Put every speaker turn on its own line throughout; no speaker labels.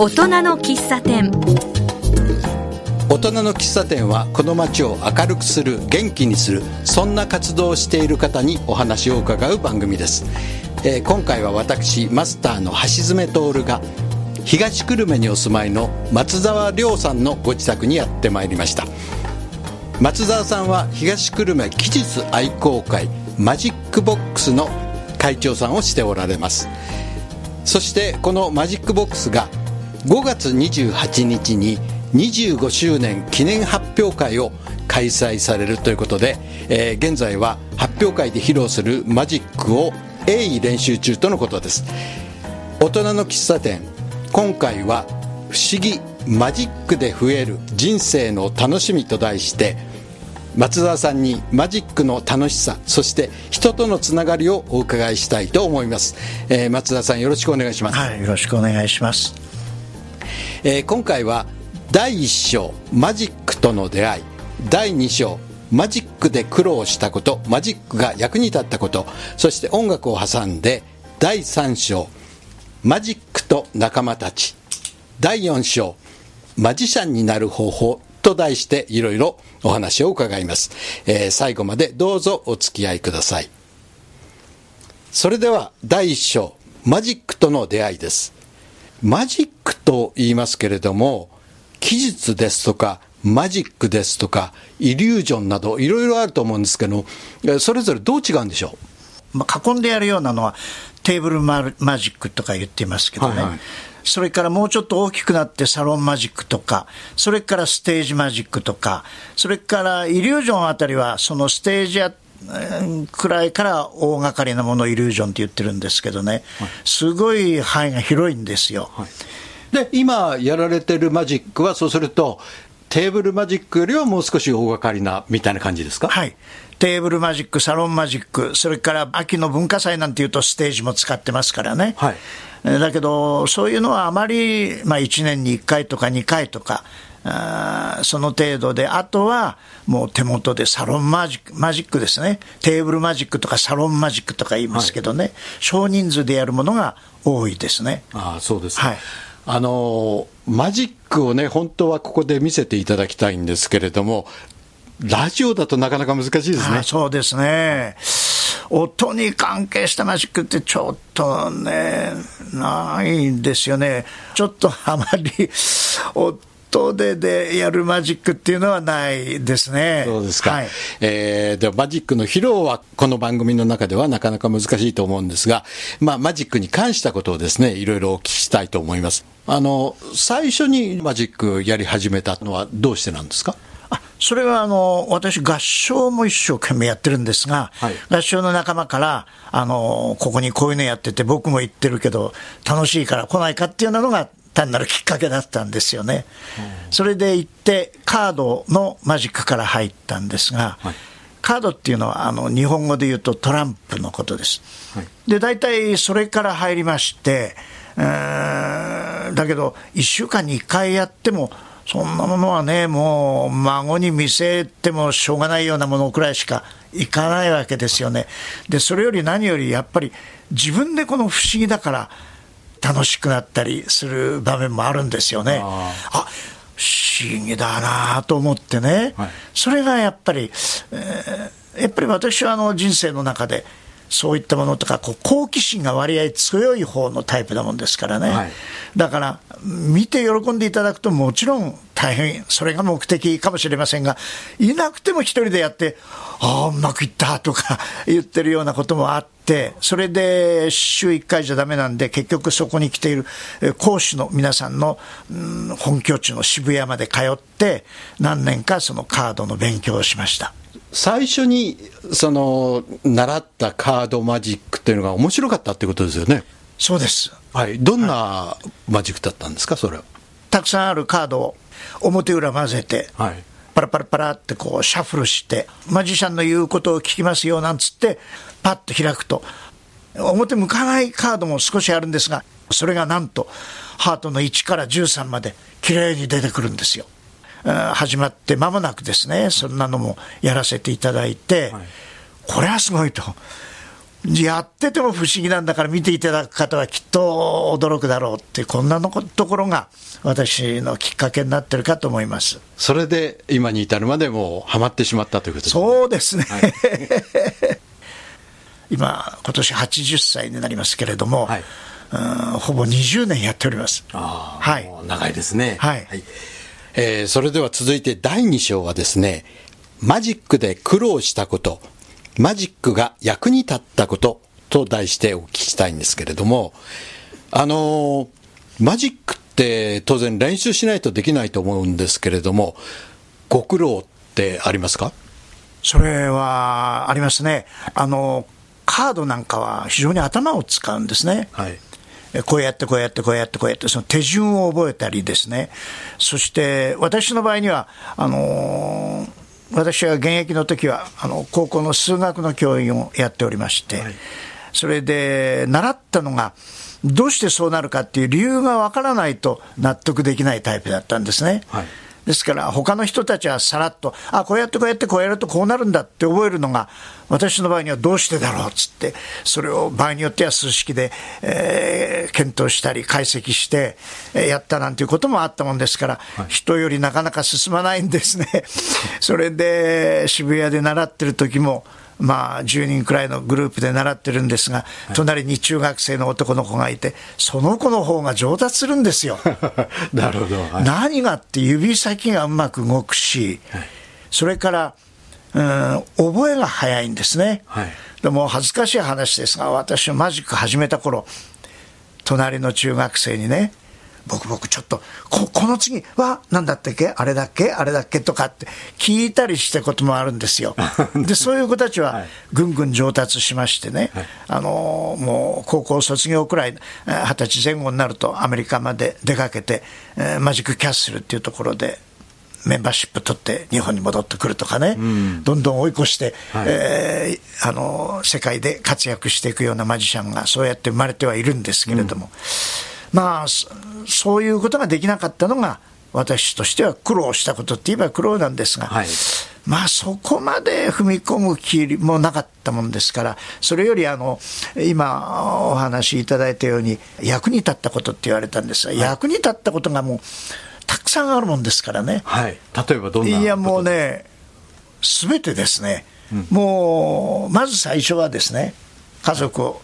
大人の喫茶店。
大人の喫茶店はこの街を明るくする元気にするそんな活動をしている方にお話を伺う番組です、えー今回は私マスターの橋爪徹が東久留米にお住まいの松沢亮さんのご自宅にやってまいりました。松沢さんは東久留米技術愛好会マジックボックスの会長さんをしておられます。そしてこのマジックボックスが5月28日に25周年記念発表会を開催されるということで、えー現在は発表会で披露するマジックを鋭意練習中とのことです。大人の喫茶店今回は「不思議マジックで増える人生の楽しみ」と題して松沢さんにマジックの楽しさそして人とのつながりをお伺いしたいと思います、えー松沢さんよろしくお願いします、
はい、よろしくお願いします。
えー今回は第1章マジックとの出会い。第2章マジックで苦労したこと。マジックが役に立ったこと。そして音楽を挟んで第3章マジックと仲間たち。第4章マジシャンになる方法と題していろいろお話を伺います、えー最後までどうぞお付き合いください。それでは第1章マジックとの出会いです。マジックと言いますけれども技術ですとかマジックですとかイリュージョンなどいろいろあると思うんですけどえそれぞれどう違うんでしょ
まあ、囲んでやるようなのはテーブルママジックとか言っていますけどね、
はいはい。
それからもうちょっと大きくなってサロンマジックとか、それからステージマジックとか、それからイリュージョンあたりは、そのステージやえーくらいから大掛かりなものをイリュージョンって言ってるんですけどね、すごい範囲が広いんですよ。
うで今やられてるマジックはそうするとテーブルマジックよりはもう少し大掛かりなみたいな感じですか？
はい。テーブルマジック、サロンマジック、それから秋の文化祭なんていうとステージも使ってますからね。
はい
えーだけど、そういうのはあまり、まあ、1年に1回とか2回とか、その程度で、あとはもう手元でサロンマジックマジックですね、テーブルマジックとかサロンマジックとか言いますけどね、少人数でやるものが多いですね。
ああそうですか、
はい
あのーマジックをね本当はここで見せていただきたいんですけれどもラジオだとなかなか難しいですね
あそうですね。音に関係したマジックってちょっとね、ないんですよね。ちょっとあまり音ででやるマジックっていうのはないですね。
そうですか、
はい。
えーではマジックの披露はこの番組の中ではなかなか難しいと思うんですが、まあ、マジックに関したことをですねいろいろお聞きしたいと思いますあの最初にマジックやり始めたのはどうしてなんですか？
あそれはあの私、合唱も一生懸命やってるんですが、
はい
合唱の仲間からあの、ここにこういうのやってて、僕も行ってるけど、楽しいから来ないかっていうのが単なるきっかけだったんですよね。それで行って、カードのマジックから入ったんですが、
はい
カードっていうのはあの日本語で言うとトランプのことです。
はい
で大体それから入りまして、えーだけど、1週間に1回やっても、そんなものはね、もう孫に見せてもしょうがないようなものくらいしかいかないわけですよね。で、それより何よりやっぱり自分でこの不思議だから楽しくなったりする場面もあるんですよね。
あ
あ不思議だなと思ってね、
はい。
それがやっぱり、えーやっぱり私はあの人生の中で、そういったものとか、こう好奇心が割合強い方のタイプなもんですからね、
はい。
だから、見て喜んでいただくと、もちろん大変、それが目的かもしれませんが、いなくても一人でやって、ああ、うまくいったとか言ってるようなこともあって、それで週1回じゃダメなんで、結局そこに来ているえー講師の皆さんの、うん本拠地の渋谷まで通って、何年かそのカードの勉強をしました。
最初にその習ったカードマジックっていうのが面白かったってことですよね
そうです。
はいどんなマジックだったんですかそれは？
たくさんあるカードを表裏混ぜて、
はい
パラパラパラってこうシャッフルして、マジシャンの言うことを聞きますよなんつって、パッと開くと、表向かないカードも少しあるんですが、それがなんと、ハートの1から13まで綺麗に出てくるんですよ。始まって間もなくですね、そんなのもやらせていただいて、
はい
これはすごいと。やってても不思議なんだから見ていただく方はきっと驚くだろうってこんなのところが私のきっかけになってるかと思います。
それで今に至るまでもうハマってしまったということで。す、
そうですね、はい、今今年80歳になりますけれども、はい、ほぼ20年やっております。
はい、長いですね。
はい、はい、
えー、それでは続いて第2章はですねマジックで苦労したことマジックが役に立ったことと題してお聞きしたいんですけれども、あの、マジックって当然練習しないとできないと思うんですけれども、ご苦労ってありますか？
それはありますね。あの、カードなんかは非常に頭を使うんですね。
はい。
こうやってこうやってこうやってこうやって、その手順を覚えたりですね。そして私の場合には、あのー私は現役の時はあの高校の数学の教員をやっておりまして、はい、それで習ったのが、どうしてそうなるかっていう理由がわからないと納得できないタイプだったんですね。はいですから、他の人たちはさらっと、あこうやってこうやってこうやるとこうなるんだって覚えるのが、私の場合にはどうしてだろうっつって、それを場合によっては数式で、えー、検討したり、解析して、えー、やったなんていうこともあったもんですから、はい、人よりなかなか進まないんですね。それで、渋谷で習ってる時も、まあ、10人くらいのグループで習ってるんですが、隣に中学生の男の子がいて、その子の方が上達するんですよ。
なるほど、
はい、何がって指先がうまく動くし、はい、それから、うん、覚えが早いんですね。はい、でも恥ずかしい話ですが、私はマジック始めた頃、隣の中学生にね、僕僕ちょっとここの次は何だったっけ？あれだっけ？あれだっけ？とかって聞いたりしたこともあるんですよ。でそういう子たちはぐんぐん上達しましてね、はい、あのもう高校卒業くらい二十歳前後になるとアメリカまで出かけて、えー、マジックキャッスルっていうところでメンバーシップ取って日本に戻ってくるとかね、うん、どんどん追い越して、はい、えー、あの世界で活躍していくようなマジシャンがそうやって生まれてはいるんですけれども、うんまあ、そういうことができなかったのが、私としては苦労したことって言えば苦労なんですが、はい、まあそこまで踏み込む気もなかったもんですから、それよりあの今お話しいただいたように、役に立ったことって言われたんですが、はい、役に立ったことがもうたくさんあるもんですからね。
はい、例えばどんない
やもうね、すべてですね、うん、もうまず最初はですね、家族を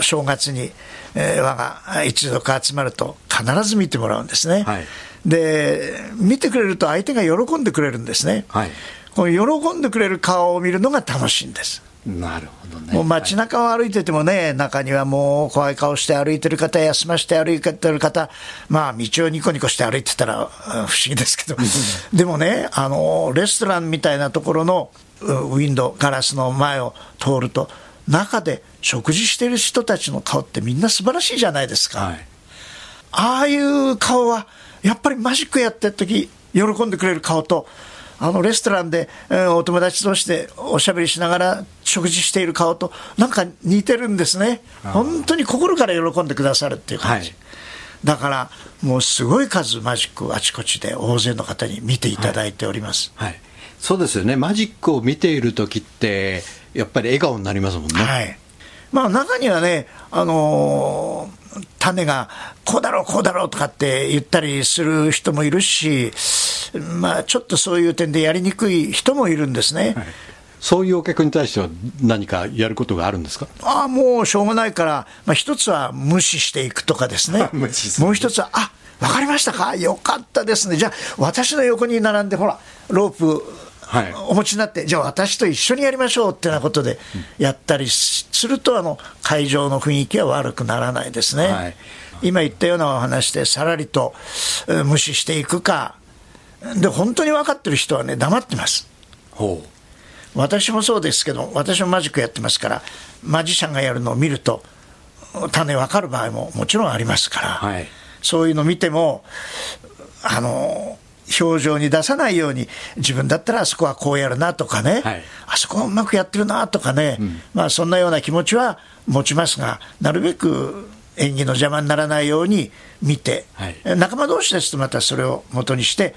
正月に、えー、我が一族集まると必ず見てもらうんですね、はい、で見てくれると相手が喜んでくれるんですね、はい、この喜んでくれる顔を見るのが楽しいんです。
なるほどね。
もう街中を歩いててもね、中にはもう怖い顔して歩いてる方、休まして歩いてる方、まあ道をニコニコして歩いてたら不思議ですけど、でもね、あの、レストランみたいなところのウィンドウ、ガラスの前を通ると、中で食事してる人たちの顔ってみんな素晴らしいじゃないですか。はい、ああいう顔は、やっぱりマジックやってる時喜んでくれる顔と、あのレストランで、えー、お友達同士でおしゃべりしながら食事している顔と、なんか似てるんですね。本当に心から喜んでくださるっていう感じ。はい、だから、もうすごい数マジックあちこちで大勢の方に見ていただいております。
はい、はい、そうですよね。マジックを見ている時って、やっぱり笑顔になりますもんね。
はい。まあ、中にはね、あのー、種がこうだろう、こうだろうとかって言ったりする人もいるし、まあ、ちょっとそういう点でやりにくい人もいるんですね。はい。
そういうお客に対しては何かやることがあるんですか？
ああ、もうしょうがないから、まあ、一つは無視していくとかですね、もう一つは、あ分かりましたか、よかったですね、じゃあ、私の横に並んで、ほら、ロープはい、お持ちになって、じゃあ私と一緒にやりましょうってなことでやったりすると、あの会場の雰囲気は悪くならないですね。はい、今言ったようなお話で、さらりと無視していくか、で本当に分かってる人はね、黙ってます。私もそうですけど、私もマジックやってますから、マジシャンがやるのを見ると、種分かる場合ももちろんありますから、はい、そういうの見ても、あの表情に出さないように、自分だったらあそこはこうやるなとかね、はい、あそこはうまくやってるなとかね、うん、まあ、そんなような気持ちは持ちますが、なるべく演技の邪魔にならないように見て、はい、仲間同士ですとまたそれを元にして、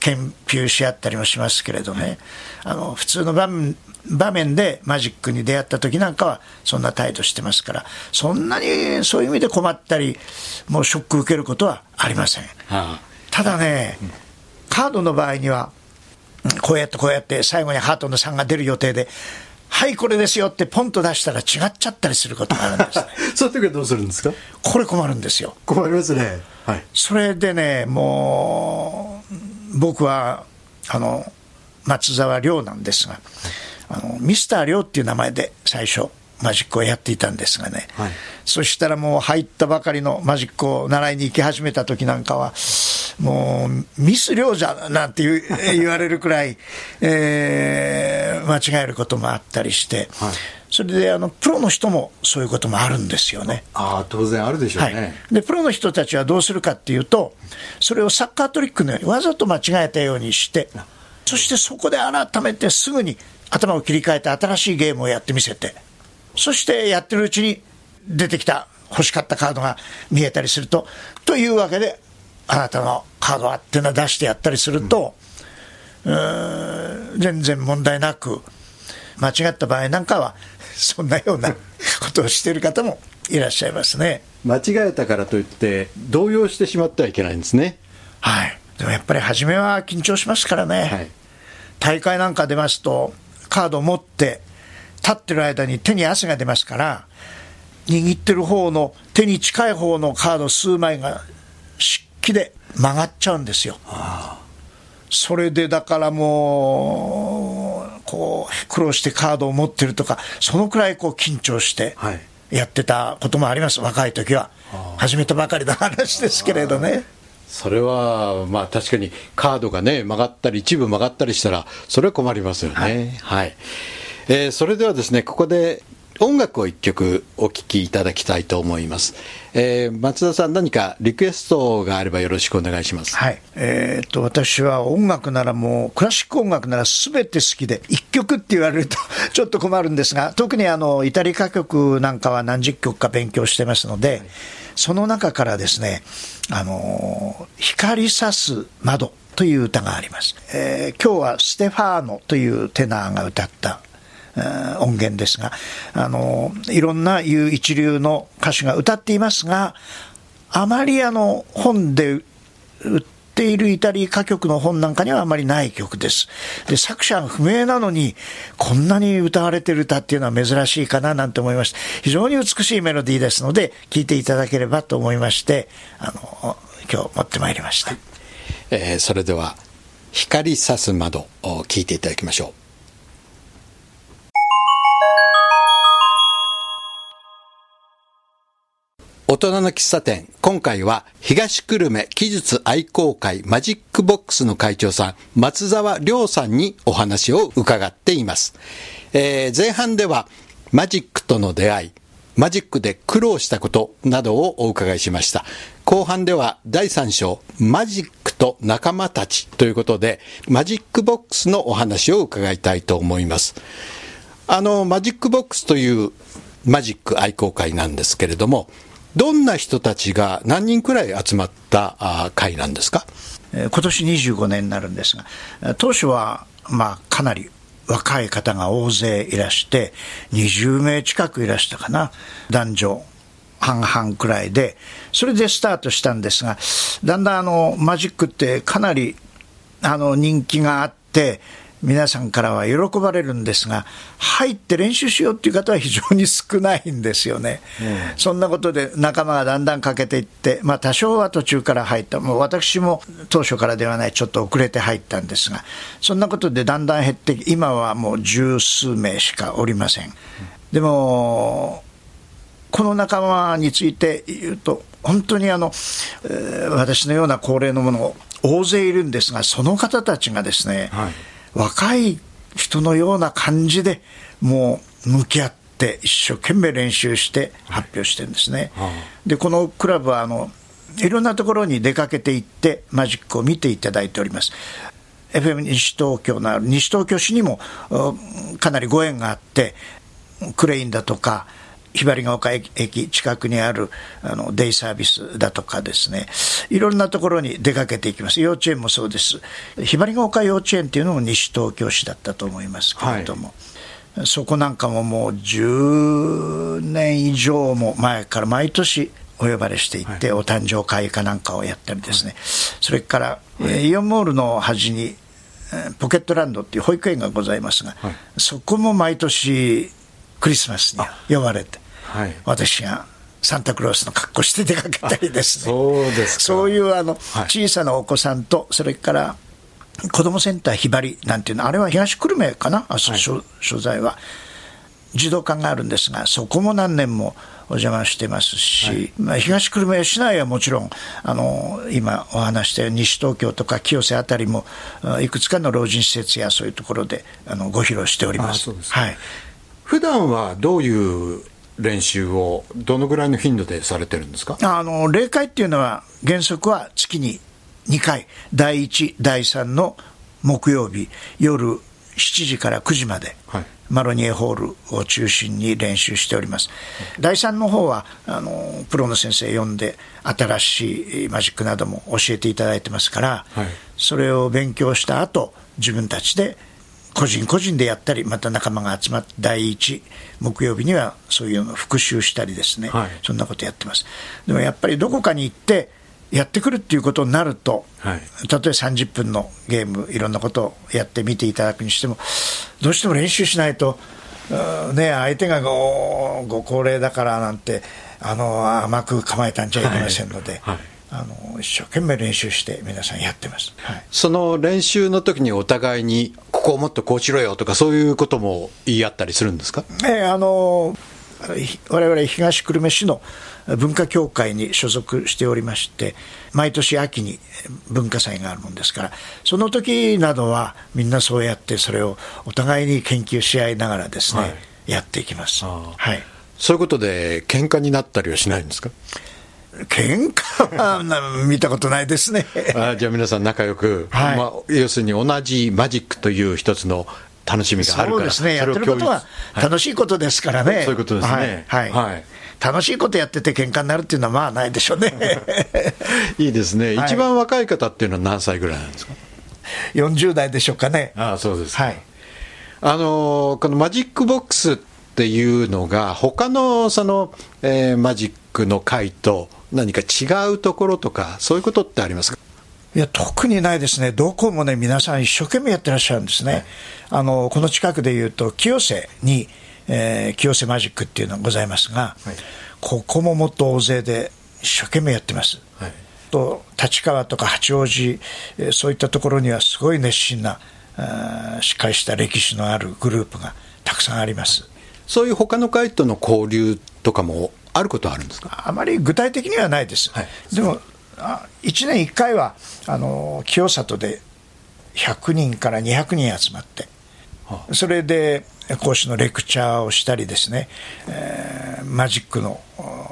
研究し合ったりもしますけれどね、あの普通の場面場面でマジックに出会った時なんかはそんな態度してますから。そんなにそういう意味で困ったりもうショック受けることはありません、はあ、ただね、カードの場合にはこうやってこうやって最後にハートの3が出る予定ではいこれですよってポンと出したら違っちゃったりすることがあるんです、ね、
そういう時はどうするんですか？
これ困るんですよ。
困りますね、はい、
それでねもう僕はあの松沢亮なんですが、あのミスター亮っていう名前で最初マジックをやっていたんですがね、はい、そしたらもう入ったばかりのマジックを習いに行き始めた時なんかは、もうミス量じゃなんて言われるくらい、えー、間違えることもあったりして、はい、それであのプロの人もそういうこともあるんですよね。
あ当然あるでしょうね、はい、
で。プロの人たちはどうするかっていうと、それをサッカートリックのようにわざと間違えたようにして、そしてそこで改めてすぐに頭を切り替えて新しいゲームをやってみせて、そしてやってるうちに出てきた欲しかったカードが見えたりすると、というわけで、あなたのカードはっていうのを出してやったりすると、うん、全然問題なく、間違った場合なんかは、そんなようなことをしている方もいらっしゃいますね。
間違えたからといって、動揺してしまってはいけないんですね。
はい。でもやっぱり初めは緊張しますからね。はい、大会なんか出ますと、カードを持って、立ってる間に手に汗が出ますから、握ってる方の手に近い方のカード数枚が湿気で曲がっちゃうんですよ。それでだからもう、こう、苦労してカードを持ってるとか、そのくらいこう緊張してやってたこともあります、若い時は。始めたばかりの話ですけれどね。
それは、まあ確かにカードがね、曲がったり、一部曲がったりしたら、それは困りますよね。はい、はいえー、それではですね、ここで音楽を一曲お聴きいただきたいと思います。えー、松田さん何かリクエストがあればよろしくお願いします。
はい。えー、っと、私は音楽ならもう、クラシック音楽ならすべて好きで、一曲って言われると ちょっと困るんですが、特にあの、イタリカ曲なんかは何十曲か勉強してますので、はい、その中からですね、あの、光さす窓という歌があります。えー、今日はステファーノというテナーが歌った音源ですが、あの、いろんないう一流の歌手が歌っていますが、あまりあの、本で売っているイタリカ曲の本なんかにはあまりない曲です。で、作者が不明なのに、こんなに歌われてる歌っていうのは珍しいかななんて思いまして、非常に美しいメロディーですので、聴いていただければと思いまして、あの、今日持ってまいりました。
えー、それでは、光さす窓を聞いていただきましょう。大人の喫茶店。今回は東久留米技術愛好会マジックボックスの会長さん、松沢亮さんにお話を伺っています。えー、前半ではマジックとの出会い、マジックで苦労したことなどをお伺いしました。後半では第3章、マジックと仲間たちということで、マジックボックスのお話を伺いたいと思います。あの、マジックボックスというマジック愛好会なんですけれども、どんな人たちが何人くらい集まった会なんですか？
今年25年になるんですが、当初はまあかなり若い方が大勢いらして、20名近くいらしたかな、男女半々くらいで、それでスタートしたんですが、だんだんあのマジックってかなりあの人気があって、皆さんからは喜ばれるんですが、入って練習しようっていう方は非常に少ないんですよね。うん、そんなことで仲間がだんだん欠けていって、まあ多少は途中から入った。もう私も当初からではない、ちょっと遅れて入ったんですが、そんなことでだんだん減って、今はもう十数名しかおりません。でも、この仲間について言うと、本当にあの、えー、私のような高齢の者大勢いるんですが、その方たちがですね、はい若い人のような感じでもう向き合って一生懸命練習して発表してるんですね。はい、でこのクラブはあのいろんなところに出かけていってマジックを見ていただいております。FM 西東京のある西東京市にもかなりご縁があってクレインだとかひばりが丘駅近くにあるあのデイサービスだとかですね、いろんなところに出かけていきます。幼稚園もそうです。ひばりが丘幼稚園っていうのも西東京市だったと思いますけれども、はい、そこなんかももう10年以上も前から毎年お呼ばれしていって、はい、お誕生会かなんかをやったりですね、はい、それから、えイオンモールの端にポケットランドっていう保育園がございますが、そこも毎年クリスマスに呼ばれて、はい、私がサンタクロースの格好して出かけたりですね、そうですそういうあの、小さなお子さんと、それから子どもセンターひばりなんていうの、あれは東久留米かな、あそ、はい、所在は。児童館があるんですが、そこも何年もお邪魔してますし、はい、まあ、東久留米市内はもちろん、あの今お話したように西東京とか清瀬あたりも、いくつかの老人施設やそういうところであのご披露しております。はい
普段はどういう練習をどのぐらいの頻度でされてるんですか？
あの例会っていうのは原則は月に2回。第1第3の木曜日。夜7時から9時まで、はい、マロニエホールを中心に練習しております、第3の方はあのプロの先生呼んで新しいマジックなども教えていただいてますから、はい、それを勉強した後自分たちで個人個人でやったり、また仲間が集まって、第1木曜日にはそういうのを復習したりですね、はい、そんなことやってます。でもやっぱりどこかに行って、やってくるっていうことになると、はい、例えば30分のゲーム、いろんなことをやってみていただくにしても、どうしても練習しないと、ね、相手がごご高齢だからなんて、あの甘く構えたんじゃいけませんので。はい。はい。あの一生懸命練習して皆さんやってます、
はい、その練習の時にお互いにここをもっとこうしろよとかそういうことも言い合ったりするんですか、
えー、あの我々東久留米市の文化協会に所属しておりまして毎年秋に文化祭があるもんですからその時などはみんなそうやってそれをお互いに研究し合いながらですね、はい、やっていきます、はい、
そういうことで喧嘩になったりはしないんですか？
喧嘩は見たことないですね。
あじゃあ皆さん仲良く、はい、まあ、要するに同じマジックという一つの楽しみがあるからそうですね。
やってることは楽しいことですからね、はい、
そういうことですね。
はい、はい、楽しいことやってて喧嘩になるっていうのはまあないでしょうね。
いいですね、一番若い方っていうのは何歳ぐらいなんですか
？40代でしょうかね。
ああそうですはい。あのこのマジックボックスっていうのが他のその、えー、マジックの回と何か違うところとか、そういうことってありますか？
いや特にないですね、どこもね、皆さん一生懸命やってらっしゃるんですね、はい、あのこの近くでいうと、清瀬に、えー、清瀬マジックっていうのがございますが、はい、ここももっと大勢で一生懸命やってます。はい、と立川とか八王子、えー、そういったところにはすごい熱心な、しっかりした歴史のあるグループがたくさんあります。
そういう他の会との交流とかもあることはあるんですか？
あまり具体的にはないです、はい、でも1年1回はあの清里で100人から200人集まって、はあ、それで講師のレクチャーをしたりですね、えー、マジックの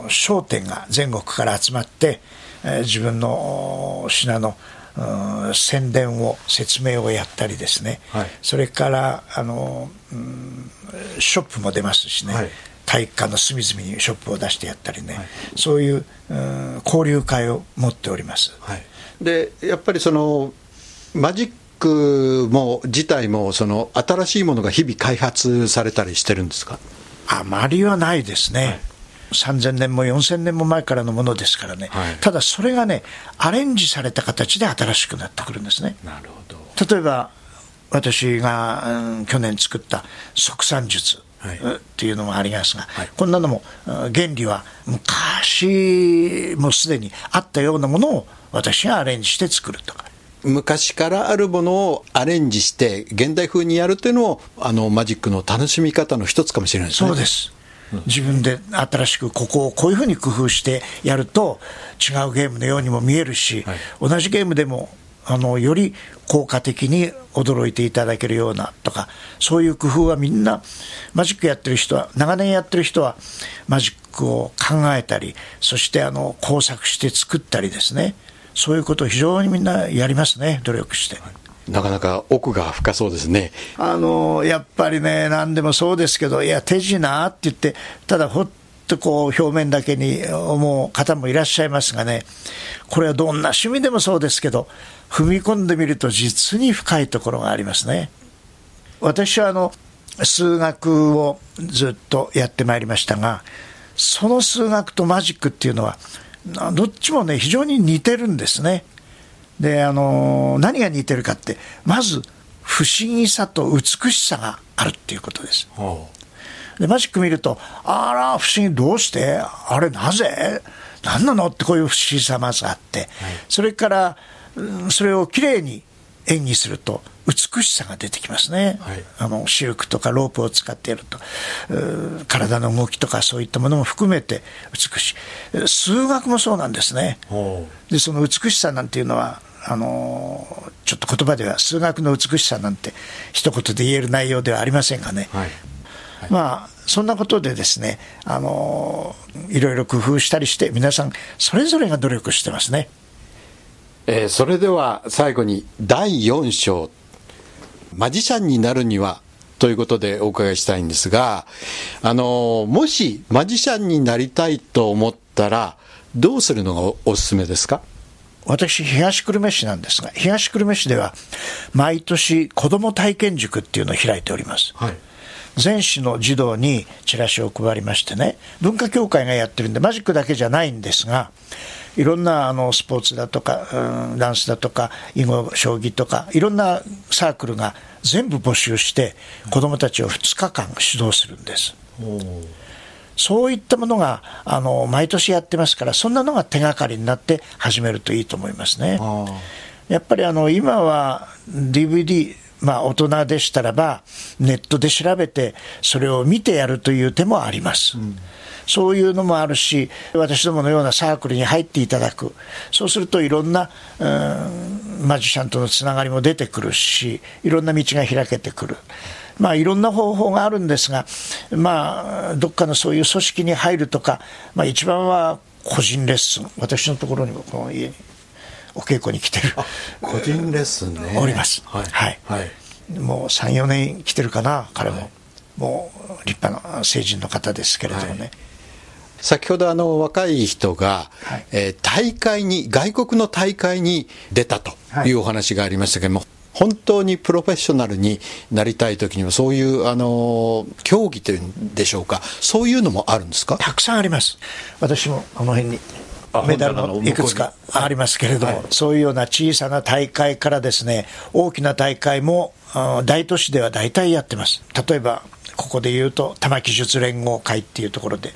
商店が全国から集まって、えー、自分の品の宣伝を説明をやったりですね、はい、それからあの、うん、ショップも出ますしね、はい体育館の隅々にショップを出してやったりね、はい、そういうう交流会を持っております、はい、
でやっぱりそのマジックも自体もその新しいものが日々開発されたりしてるんですか？
あまりはないですね、はい、3000年も4000年も前からのものですからね、はい、ただそれがねアレンジされた形で新しくなってくるんですね。なるほど。例えば私が、うん、去年作った側算術っていうのもありますが、はい、こんなのも原理は昔もすでにあったようなものを私がアレンジして作るとか。
昔からあるものをアレンジして現代風にやるというのもあのマジックの楽しみ方の一つかもしれないですね。
そうです自分で新しくここをこういうふうに工夫してやると違うゲームのようにも見えるし、はい、同じゲームでもあのより効果的に驚いていただけるようなとかそういう工夫はみんなマジックやってる人は長年やってる人はマジックを考えたりそしてあの工作して作ったりですねそういうことを非常にみんなやりますね努力して。
なかなか奥が深そうですね
あのやっぱりね、何でもそうですけど、いや、手品って言って、ただほっとこう表面だけに思う方もいらっしゃいますがね、これはどんな趣味でもそうですけど、踏み込んでみると実に深いところがありますね。私はあの、数学をずっとやってまいりましたが、その数学とマジックっていうのは、どっちもね、非常に似てるんですね。で、あの、何が似てるかって、まず、不思議さと美しさがあるっていうことです。で、マジック見ると、あら、不思議、どうして？あれ、なぜ？何なの？ってこういう不思議さまずあって、はい、それから、それをきれいに演技すると、美しさが出てきますね、はい、あのシルクとかロープを使ってやると、体の動きとかそういったものも含めて美しい、数学もそうなんですね、でその美しさなんていうのは、あのちょっと言葉では数学の美しさなんて一言で言える内容ではありませんがね、はい。はい、まあそんなことでですね、あのいろいろ工夫したりして、皆さんそれぞれが努力してますね。
えー、それでは最後に第4章マジシャンになるにはということでお伺いしたいんですが、あの、もしマジシャンになりたいと思ったら、どうするのがおすすめですか？
私、東久留米市なんですが、東久留米市では、毎年子ども体験塾っていうのを開いております。はい全市の児童にチラシを配りましてね、文化協会がやってるんで、マジックだけじゃないんですが、いろんなあのスポーツだとか、うん、ダンスだとか、囲碁、将棋とか、いろんなサークルが全部募集して、子どもたちを2日間指導するんです。そういったものがあの毎年やってますから、そんなのが手がかりになって始めるといいと思いますね。やっぱりあの今は DVD、まあ、大人でしたらば、ネットで調べて、それを見てやるという手もあります。うんそういうのもあるし、私どものようなサークルに入っていただく、そうするといろんな、うん、マジシャンとのつながりも出てくるし、いろんな道が開けてくる。まあ、いろんな方法があるんですが、まあ、どっかのそういう組織に入るとか、まあ、一番は個人レッスン、私のところにもこの家にお稽古に来てる。
個人レッスンね。
おります、はい、はい、はい、もう34年来てるかな彼も、はい、もう立派な成人の方ですけれどもね、はい
先ほどあの若い人が、はい、えー、大会に、外国の大会に出たとい。うお話がありましたけれども、はい、本当にプロフェッショナルになりたいときには、そういうあの競技というんでしょうか、そういうのもあるんですか？
たくさんあります、私もこの辺にメダルのいくつかありますけれども、はい、そういうような小さな大会からですね、大きな大会も大都市では大体やってます。例えば、ここで言うと、玉木術連合会っていうところで、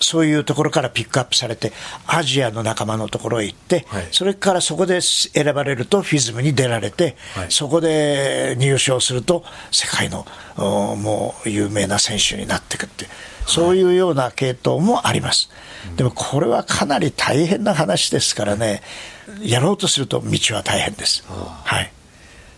そういうところからピックアップされて、アジアの仲間のところへ行って、はい、それからそこで選ばれるとフィズムに出られて、はい、そこで入賞すると、世界のもう有名な選手になっていくって、そういうような系統もあります。でもこれはかなり大変な話ですからね、やろうとすると道は大変です。はい。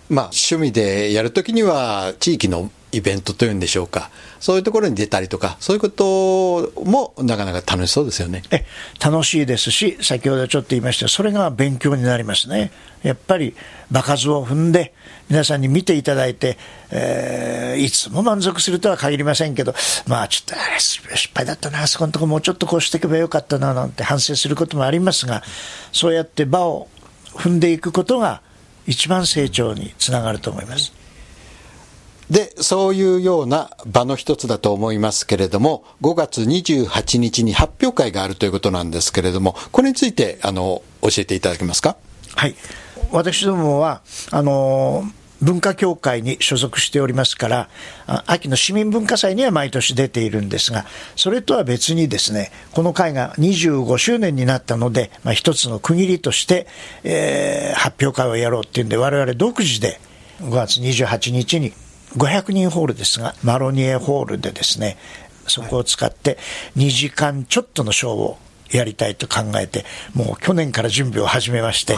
まあ、趣味でやるときには、地域のイベントというんでしょうか、そういうところに出たりとか、そういうこともなかなか楽しそうですよね。
え楽しいですし、先ほどちょっと言いましたそれが勉強になりますね、やっぱり場数を踏んで、皆さんに見ていただいて、えー、いつも満足するとは限りませんけど、まあちょっと失敗だったな、あそこのとこもうちょっとこうしていけばよかったななんて反省することもありますが、そうやって場を踏んでいくことが、一番成長につながると思います。
で、そういうような場の一つだと思いますけれども、5月28日に発表会があるということなんですけれども、これについて、あの、教えていただけますか？
はい。私どもは、あの、文化協会に所属しておりますから、秋の市民文化祭には毎年出ているんですが、それとは別にですね、この会が25周年になったので、まあ、一つの区切りとして、えー、発表会をやろうっていうんで、我々独自で5月28日に500人ホールですが、マロニエホールでですね、そこを使って2時間ちょっとのショーをやりたいと考えて、もう去年から準備を始めまして、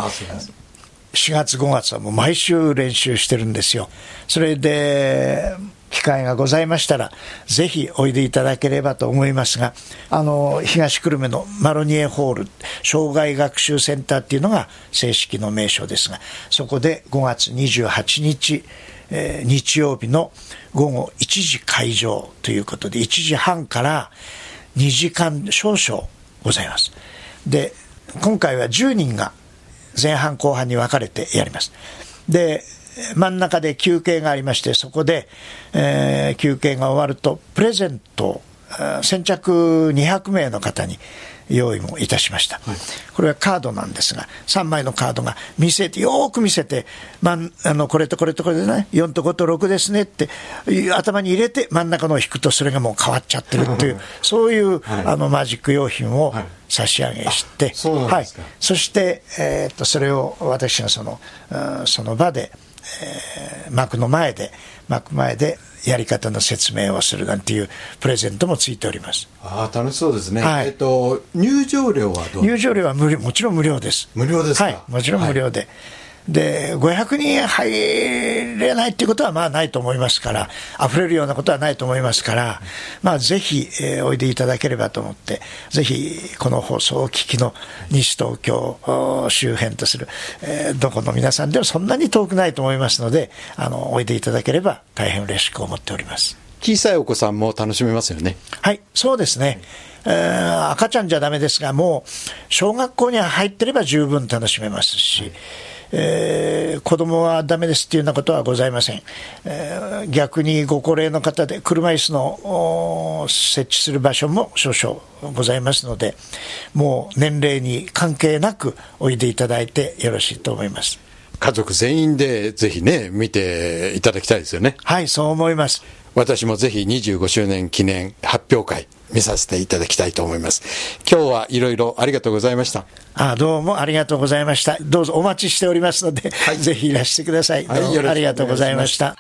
4月5月はもう毎週練習してるんですよ。それで、機会がございましたら、ぜひおいでいただければと思いますが、あの、東久留米のマロニエホール、障害学習センターっていうのが正式の名称ですが、そこで5月28日、えー、日曜日の午後1時会場ということで、1時半から2時間少々ございます。で、今回は10人が前半後半に分かれてやります。で、真ん中で休憩がありまして、そこで、えー、休憩が終わると、プレゼントを先着200名の方に用意もいたしました、はい、これはカードなんですが、3枚のカードが見せて、よく見せて、まあのこれとこれとこれでね、4と5と6ですねって、頭に入れて、真ん中のを引くと、それがもう変わっちゃってるっていう、そういう、はい、あのマジック用品を差し上げして、はい、そして、えー、っとそれを私がそのその場で、えー、幕の前で、幕前でやり方の説明をするなんていうプレゼントもついております。
ああ楽しそうですね、はい、えっと、入場料はどう
入場料は無料もちろん無料です。
無料ですか、
はい、もちろん無料で、はいで、500人入れないっていうことはまあないと思いますから、溢れるようなことはないと思いますから、まあぜひ、えー、おいでいただければと思って、ぜひこの放送を聞きの西東京周辺とする、えー、どこの皆さんでもそんなに遠くないと思いますので、あの、おいでいただければ大変嬉しく思っております。
小さいお子さんも楽しめますよね。
はい、そうですね。えー、赤ちゃんじゃだめですが、もう小学校に入ってれば十分楽しめますし、えー、子供はだめですっていうようなことはございません、えー、逆にご高齢の方で車椅子の設置する場所も少々ございますのでもう年齢に関係なくおいでいただいてよろしいと思います。
家族全員でぜひね見ていただきたいですよね。
はいそう思います。
私もぜひ25周年記念発表会見させていただきたいと思います。今日はいろいろありがとうございました。
あどうもありがとうございました。どうぞお待ちしておりますので、はい、ぜひいらしてください。はい、ありがとうございました。